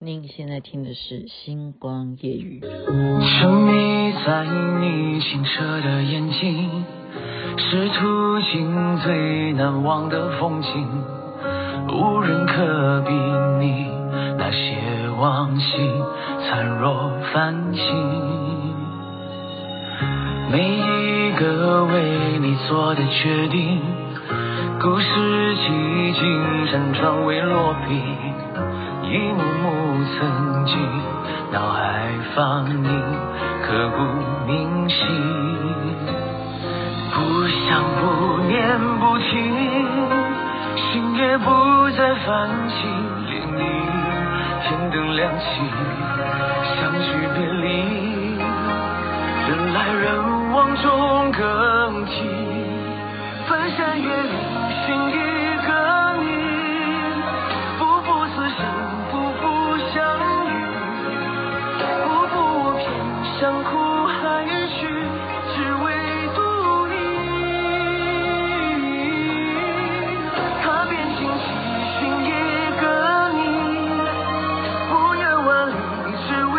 您现在听的是《星光夜语》。沉迷在你清澈的眼睛，是途经最难忘的风景，无人可比拟，那些往昔灿若繁星。每一个为你做的决定，故事几经辗转未落笔。一幕幕曾经脑海放映，刻骨铭心。不想不念不听，心也不再泛起涟漪。天灯亮起，相聚别离，人来人往中更替。翻山越岭，寻一江湖还续只为渡你踏遍荆棘寻一个你不远万里只为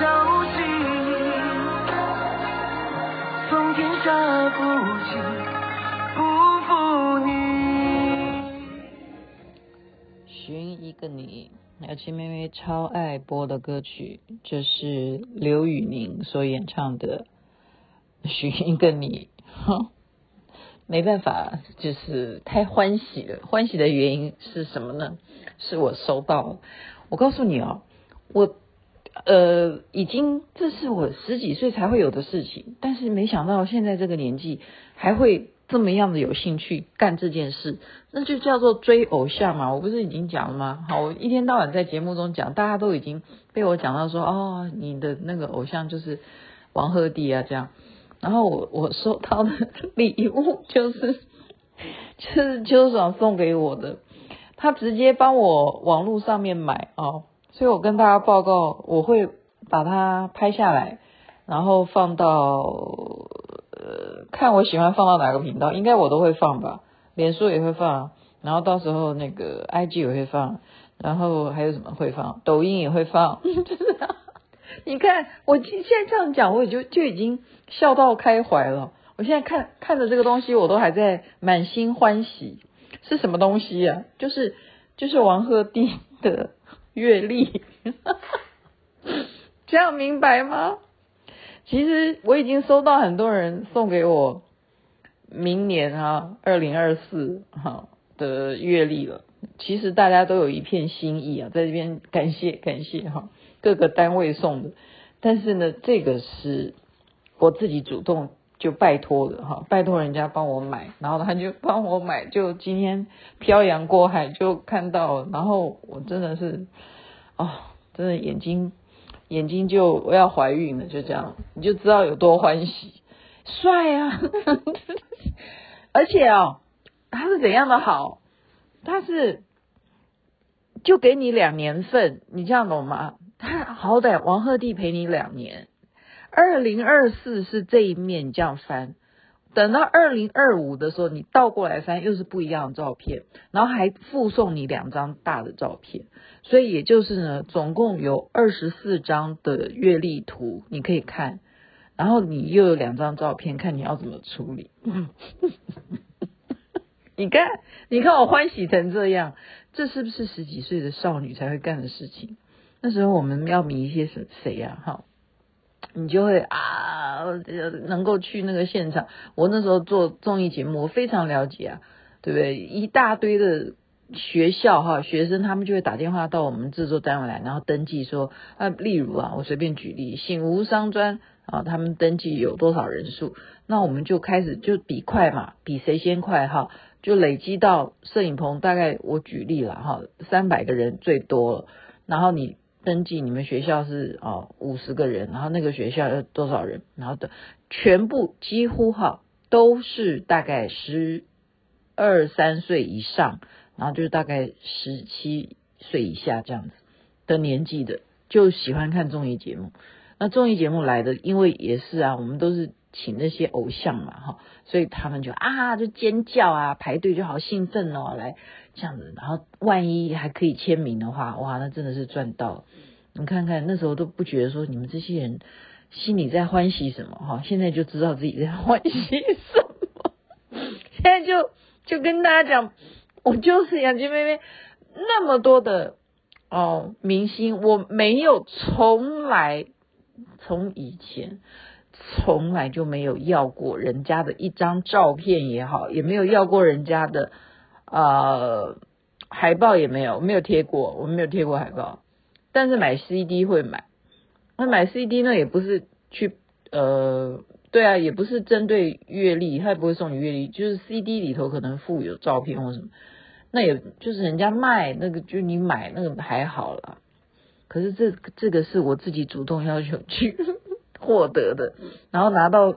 朝夕。纵天下不欺小七妹妹超爱播的歌曲，就是刘宇宁所演唱的《寻一个你》。没办法，就是太欢喜了。欢喜的原因是什么呢？是我收到了。我告诉你哦，我呃，已经这是我十几岁才会有的事情，但是没想到现在这个年纪还会。这么样的有兴趣干这件事，那就叫做追偶像嘛。我不是已经讲了吗？好，我一天到晚在节目中讲，大家都已经被我讲到说，哦，你的那个偶像就是王鹤棣啊，这样。然后我我收到的礼物就是就是邱爽送给我的，他直接帮我网络上面买哦，所以我跟大家报告，我会把它拍下来，然后放到。呃，看我喜欢放到哪个频道，应该我都会放吧。脸书也会放，然后到时候那个 IG 也会放，然后还有什么会放？抖音也会放。你看我现在这样讲，我也就就已经笑到开怀了。我现在看看着这个东西，我都还在满心欢喜。是什么东西啊？就是就是王鹤棣的阅历，这样明白吗？其实我已经收到很多人送给我明年哈二零二四哈的月历了。其实大家都有一片心意啊，在这边感谢感谢哈各个单位送的。但是呢，这个是我自己主动就拜托的哈，拜托人家帮我买，然后他就帮我买，就今天漂洋过海就看到，然后我真的是哦，真的眼睛。眼睛就我要怀孕了，就这样，你就知道有多欢喜，帅啊！而且哦，他是怎样的好？他是就给你两年份，你这样懂吗？他好歹王鹤棣陪你两年，二零二四是这一面你这样翻。等到二零二五的时候，你倒过来翻又是不一样的照片，然后还附送你两张大的照片，所以也就是呢，总共有二十四张的月历图你可以看，然后你又有两张照片，看你要怎么处理。你看，你看我欢喜成这样，这是不是十几岁的少女才会干的事情？那时候我们要迷一些谁谁呀？哈。你就会啊，能够去那个现场。我那时候做综艺节目，我非常了解啊，对不对？一大堆的学校哈，学生他们就会打电话到我们制作单位来，然后登记说啊，例如啊，我随便举例，醒吾商专啊，他们登记有多少人数，那我们就开始就比快嘛，比谁先快哈，就累积到摄影棚，大概我举例了哈，三百个人最多，然后你。登记你们学校是哦五十个人，然后那个学校要多少人，然后的全部几乎哈都是大概十二三岁以上，然后就是大概十七岁以下这样子的年纪的，就喜欢看综艺节目。那综艺节目来的，因为也是啊，我们都是请那些偶像嘛，哈，所以他们就啊就尖叫啊，排队就好兴奋哦，来这样子，然后万一还可以签名的话，哇，那真的是赚到。你看看那时候都不觉得说你们这些人心里在欢喜什么哈，现在就知道自己在欢喜什么。现在就就跟大家讲，我就是雅琪妹妹，那么多的哦明星，我没有从来从以前从来就没有要过人家的一张照片也好，也没有要过人家的呃海报也没有，没有贴过，我没有贴过海报。但是买 CD 会买，那买 CD 呢也不是去呃，对啊，也不是针对阅历，他也不会送你阅历，就是 CD 里头可能附有照片或什么，那也就是人家卖那个，就你买那个还好了。可是这这个是我自己主动要求去获得的，然后拿到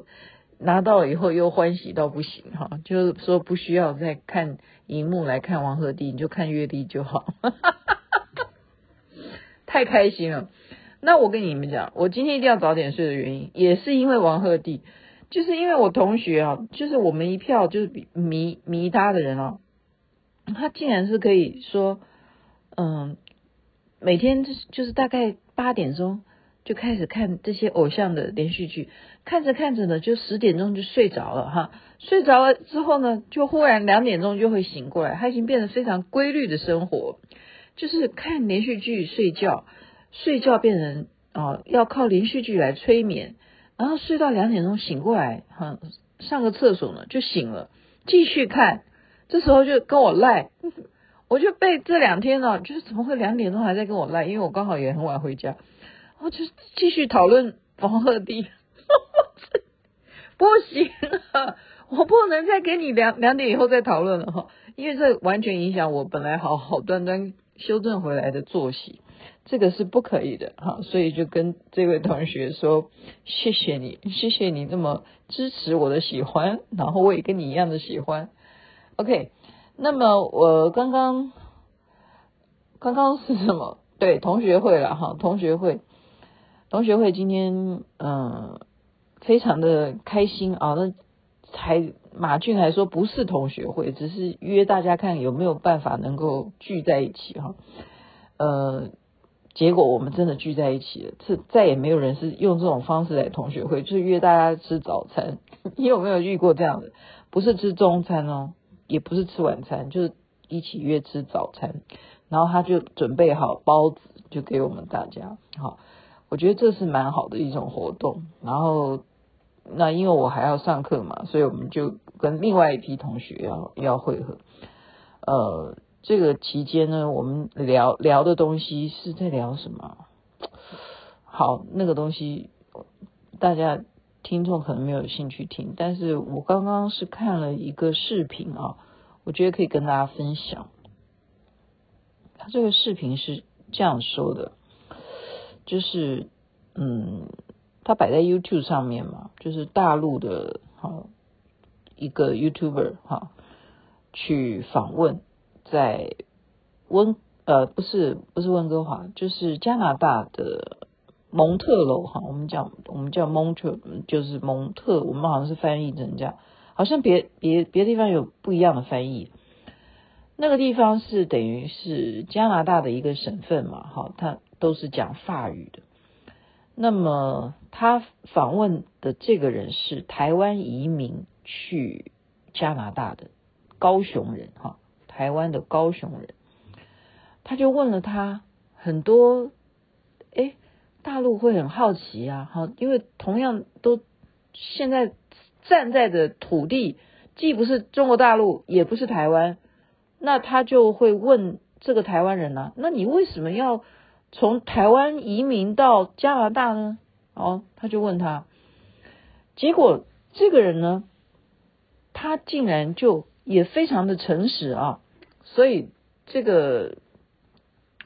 拿到以后又欢喜到不行哈，就是说不需要再看荧幕来看王鹤棣，你就看月历就好。太开心了，那我跟你们讲，我今天一定要早点睡的原因，也是因为王鹤棣，就是因为我同学啊，就是我们一票就是迷迷他的人哦，他竟然是可以说，嗯，每天就是就是大概八点钟就开始看这些偶像的连续剧，看着看着呢，就十点钟就睡着了哈，睡着了之后呢，就忽然两点钟就会醒过来，他已经变得非常规律的生活。就是看连续剧睡觉，睡觉变成哦，要靠连续剧来催眠，然后睡到两点钟醒过来，哈，上个厕所呢就醒了，继续看，这时候就跟我赖，我就被这两天呢，就是怎么会两点钟还在跟我赖？因为我刚好也很晚回家，我就继续讨论王鹤棣，不行啊，我不能再跟你两两点以后再讨论了哈，因为这完全影响我本来好好端端。修正回来的作息，这个是不可以的哈，所以就跟这位同学说，谢谢你，谢谢你这么支持我的喜欢，然后我也跟你一样的喜欢。OK，那么我刚刚刚刚是什么？对，同学会了哈，同学会，同学会今天嗯非常的开心啊，那还。马俊还说不是同学会，只是约大家看有没有办法能够聚在一起哈。呃，结果我们真的聚在一起了，是再也没有人是用这种方式来同学会，就是约大家吃早餐。你有没有遇过这样的？不是吃中餐哦，也不是吃晚餐，就是一起约吃早餐，然后他就准备好包子就给我们大家。好，我觉得这是蛮好的一种活动。然后。那因为我还要上课嘛，所以我们就跟另外一批同学要要会合。呃，这个期间呢，我们聊聊的东西是在聊什么？好，那个东西大家听众可能没有兴趣听，但是我刚刚是看了一个视频啊，我觉得可以跟大家分享。他这个视频是这样说的，就是嗯。他摆在 YouTube 上面嘛，就是大陆的哈一个 YouTuber 哈去访问在温呃不是不是温哥华，就是加拿大的蒙特楼哈，我们讲我们叫蒙特就是蒙特，我们好像是翻译成这样，好像别别别的地方有不一样的翻译。那个地方是等于是加拿大的一个省份嘛，哈，它都是讲法语的。那么他访问的这个人是台湾移民去加拿大的高雄人哈，台湾的高雄人，他就问了他很多，诶，大陆会很好奇啊，哈，因为同样都现在站在的土地既不是中国大陆，也不是台湾，那他就会问这个台湾人呢，那你为什么要？从台湾移民到加拿大呢？哦，他就问他，结果这个人呢，他竟然就也非常的诚实啊，所以这个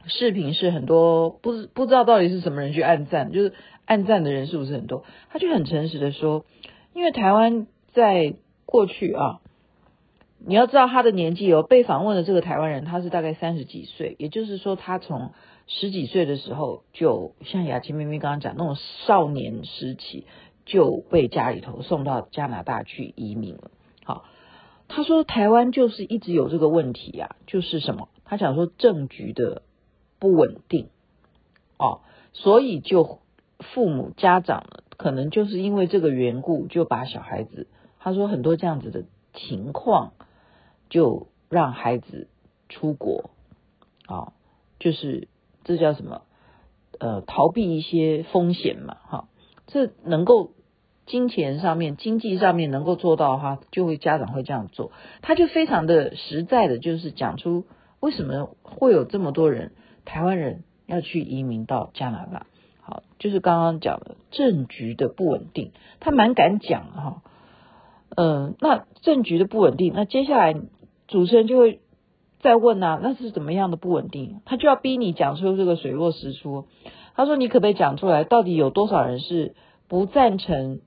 视频是很多不不知道到底是什么人去按赞，就是按赞的人是不是很多？他就很诚实的说，因为台湾在过去啊，你要知道他的年纪哦，被访问的这个台湾人他是大概三十几岁，也就是说他从十几岁的时候，就像雅琪妹妹刚刚讲那种少年时期，就被家里头送到加拿大去移民了。好，他说台湾就是一直有这个问题呀、啊，就是什么？他讲说政局的不稳定哦，所以就父母家长可能就是因为这个缘故，就把小孩子，他说很多这样子的情况，就让孩子出国啊、哦，就是这叫什么？呃，逃避一些风险嘛，哈、这能够。金钱上面、经济上面能够做到的话，就会家长会这样做。他就非常的实在的，就是讲出为什么会有这么多人台湾人要去移民到加拿大。好，就是刚刚讲的政局的不稳定，他蛮敢讲哈。嗯、呃，那政局的不稳定，那接下来主持人就会再问啊，那是怎么样的不稳定？他就要逼你讲出这个水落石出。他说：“你可不可以讲出来，到底有多少人是不赞成？”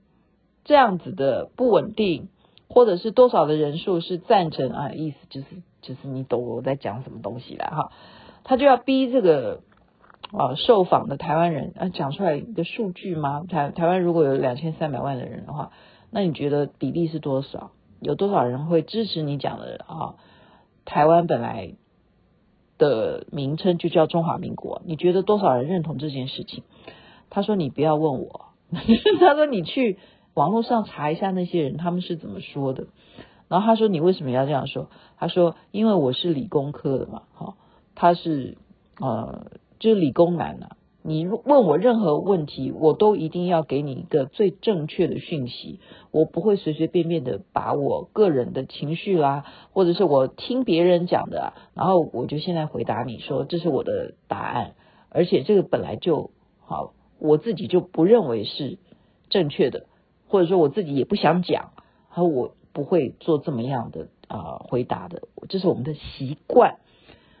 这样子的不稳定，或者是多少的人数是赞成啊？意思就是就是你懂我在讲什么东西了哈。他就要逼这个啊受访的台湾人啊讲出来一个数据吗？台台湾如果有两千三百万的人的话，那你觉得比例是多少？有多少人会支持你讲的啊？台湾本来的名称就叫中华民国，你觉得多少人认同这件事情？他说你不要问我，他说你去。网络上查一下那些人他们是怎么说的，然后他说，你为什么要这样说？他说因为我是理工科的嘛，哈，他是呃就是理工男呐、啊。你问我任何问题，我都一定要给你一个最正确的讯息，我不会随随便便的把我个人的情绪啦，或者是我听别人讲的、然后我就现在回答你说这是我的答案，而且这个本来就好，我自己就不认为是正确的。或者说我自己也不想讲，和我不会做这么样的啊、回答的，这是我们的习惯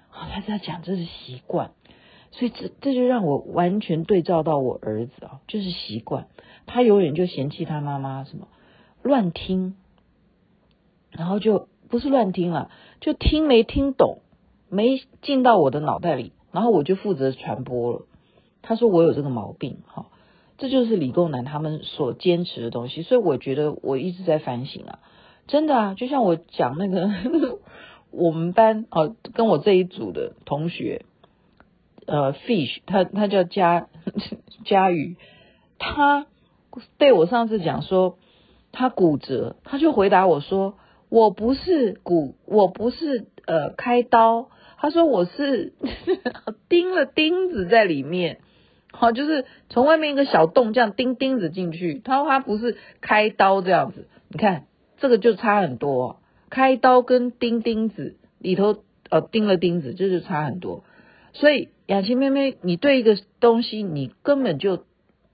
好。他在讲这是习惯，所以这这就让我完全对照到我儿子啊，就是习惯，他永远就嫌弃他妈妈什么乱听，然后就不是乱听了，就听没听懂，没进到我的脑袋里，然后我就负责传播了。他说我有这个毛病哈。这就是理工男他们所坚持的东西，所以我觉得我一直在反省啊，真的啊，就像我讲那个 我们班哦，跟我这一组的同学，呃，Fish，他他叫佳佳宇，他被我上次讲说他骨折，他就回答我说我不是骨，我不是呃开刀，他说我是钉了钉子在里面。好，就是从外面一个小洞这样钉钉子进去，他说他不是开刀这样子，你看这个就差很多，开刀跟钉钉子里头呃钉了钉子，这就差很多。所以雅琪妹妹，你对一个东西你根本就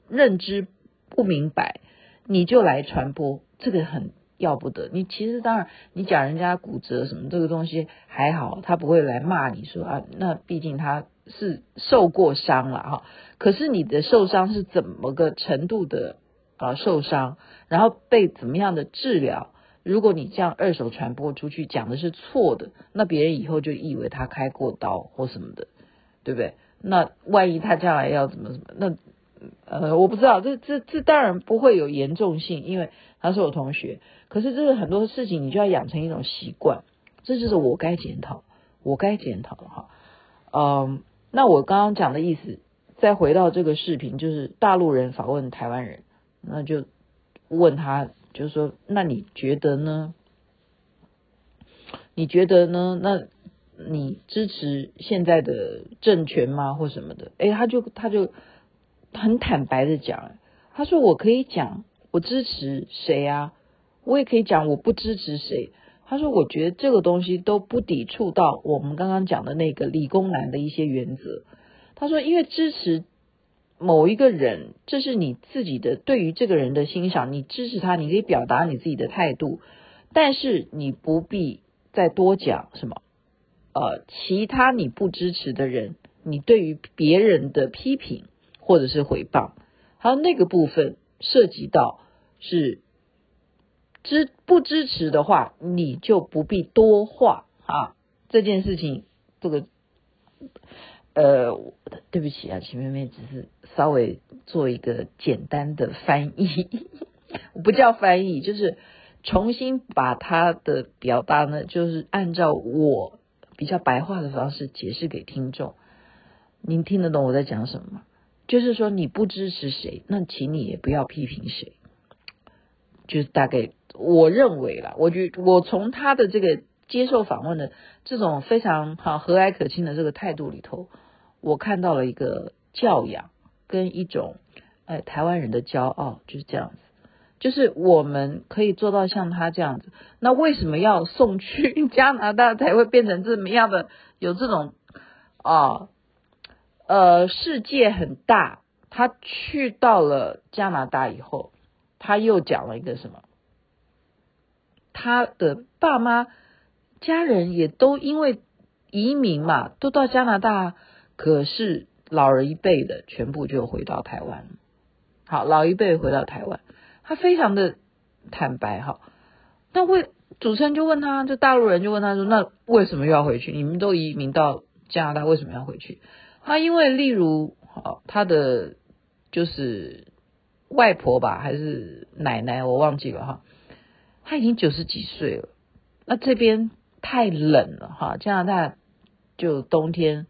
认知不明白，你就来传播，这个很要不得。你其实当然你讲人家骨折什么这个东西还好，他不会来骂你说啊，那毕竟他。是受过伤了哈，可是你的受伤是怎么个程度的啊受伤，然后被怎么样的治疗？如果你这样二手传播出去讲的是错的，那别人以后就以为他开过刀或什么的，对不对？那万一他将来要怎么怎么？那呃我不知道，这这这当然不会有严重性，因为他是我同学。可是这个很多事情你就要养成一种习惯，这就是我该检讨，我该检讨的哈，嗯。那我刚刚讲的意思，再回到这个视频，就是大陆人访问台湾人，那就问他，就是说，那你觉得呢？你觉得呢？那你支持现在的政权吗？或什么的？诶，他就他就很坦白的讲，他说我可以讲我支持谁啊，我也可以讲我不支持谁。他说：“我觉得这个东西都不抵触到我们刚刚讲的那个理工男的一些原则。”他说：“因为支持某一个人，这是你自己的对于这个人的欣赏，你支持他，你可以表达你自己的态度，但是你不必再多讲什么。呃，其他你不支持的人，你对于别人的批评或者是回报，还有那个部分涉及到是。”支不支持的话，你就不必多话啊。这件事情，这个呃，对不起啊，秦妹妹只是稍微做一个简单的翻译，不叫翻译，就是重新把它的表达呢，就是按照我比较白话的方式解释给听众。您听得懂我在讲什么吗？就是说你不支持谁，那请你也不要批评谁。就是大概我认为啦，我觉我从他的这个接受访问的这种非常好和蔼可亲的这个态度里头，我看到了一个教养跟一种哎台湾人的骄傲，就是这样子。就是我们可以做到像他这样子，那为什么要送去加拿大才会变成这么样的？有这种啊呃世界很大，他去到了加拿大以后。他又讲了一个什么？他的爸妈家人也都因为移民嘛，都到加拿大，可是老人一辈的全部就回到台湾。好，老一辈回到台湾，他非常的坦白哈。那为主持人就问他，就大陆人就问他说：“那为什么又要回去？你们都移民到加拿大，为什么要回去？”他因为例如，好，他的就是。外婆吧，还是奶奶，我忘记了哈。他已经九十几岁了，那这边太冷了哈。加拿大就冬天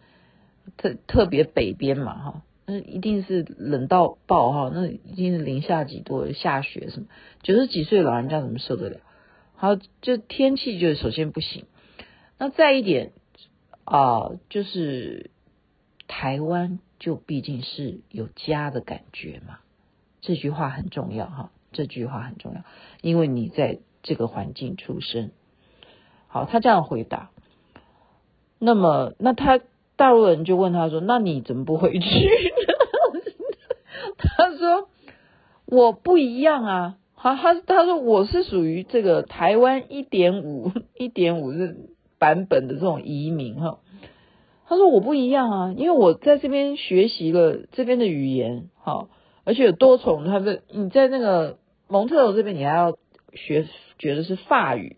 特特别北边嘛哈，那一定是冷到爆哈，那一定是零下几度，下雪什么。九十几岁老人家怎么受得了？好，就天气就首先不行。那再一点啊，就是台湾就毕竟是有家的感觉嘛。这句话很重要哈，这句话很重要，因为你在这个环境出生。好，他这样回答。那么，那他大陆人就问他说：“那你怎么不回去？”说：“我不一样啊。”好，他他说我是属于这个台湾一点五 一点五是版本的这种移民哈。他说我不一样啊，因为我在这边学习了这边的语言，好。而且有多重，他的你在那个蒙特娄这边，你还要学觉得是法语，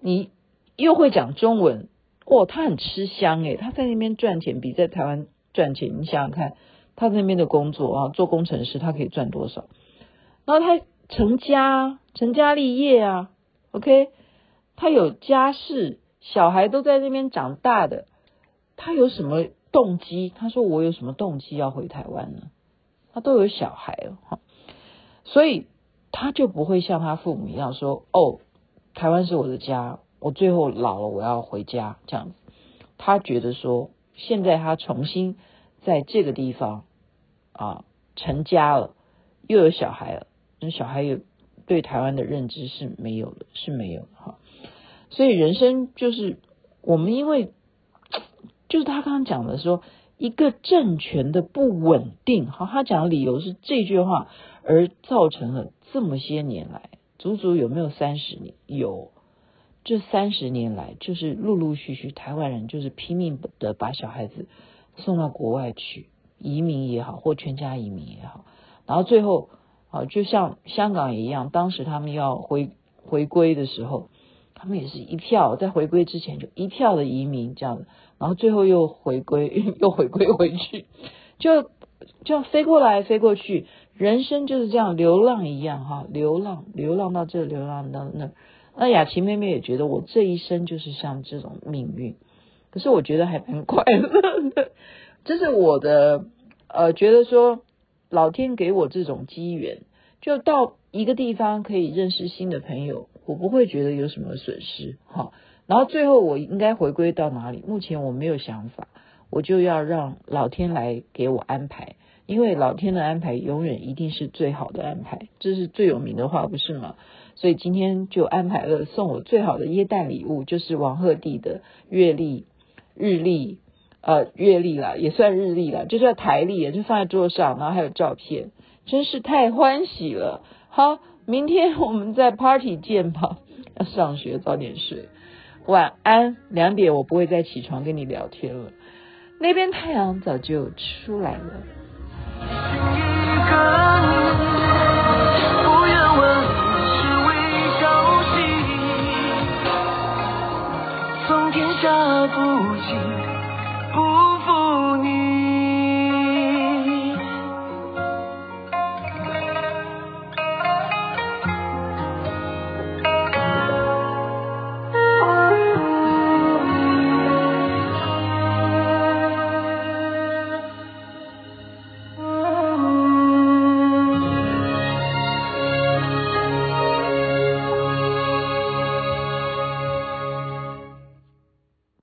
你又会讲中文，哦，他很吃香诶，他在那边赚钱比在台湾赚钱，你想想看，他那边的工作啊，做工程师，他可以赚多少？然后他成家，成家立业啊，OK，他有家室，小孩都在那边长大的，他有什么动机？他说我有什么动机要回台湾呢？他都有小孩了哈，所以他就不会像他父母一样说：“哦，台湾是我的家，我最后老了我要回家。”这样子，他觉得说，现在他重新在这个地方啊成家了，又有小孩了，那小孩有对台湾的认知是没有的，是没有的哈。所以人生就是我们因为就是他刚刚讲的说。一个政权的不稳定，好，他讲的理由是这句话，而造成了这么些年来，足足有没有三十年？有，这三十年来，就是陆陆续续台湾人就是拼命的把小孩子送到国外去移民也好，或全家移民也好，然后最后啊，就像香港一样，当时他们要回回归的时候。他们也是一票，在回归之前就一票的移民这样子，然后最后又回归，又回归回去，就就飞过来飞过去，人生就是这样流浪一样哈，流浪流浪到这，流浪到那。那雅琪妹妹也觉得我这一生就是像这种命运，可是我觉得还蛮快乐的，这是我的呃，觉得说老天给我这种机缘，就到一个地方可以认识新的朋友。我不会觉得有什么损失，好，然后最后我应该回归到哪里？目前我没有想法，我就要让老天来给我安排，因为老天的安排永远一定是最好的安排，这是最有名的话，不是吗？所以今天就安排了送我最好的耶诞礼物，就是王鹤棣的月历、日历，呃，月历啦，也算日历啦，就叫台历，就放在桌上，然后还有照片，真是太欢喜了，好。明天我们在 party 见吧，要上学早点睡，晚安。两点我不会再起床跟你聊天了，那边太阳早就出来了。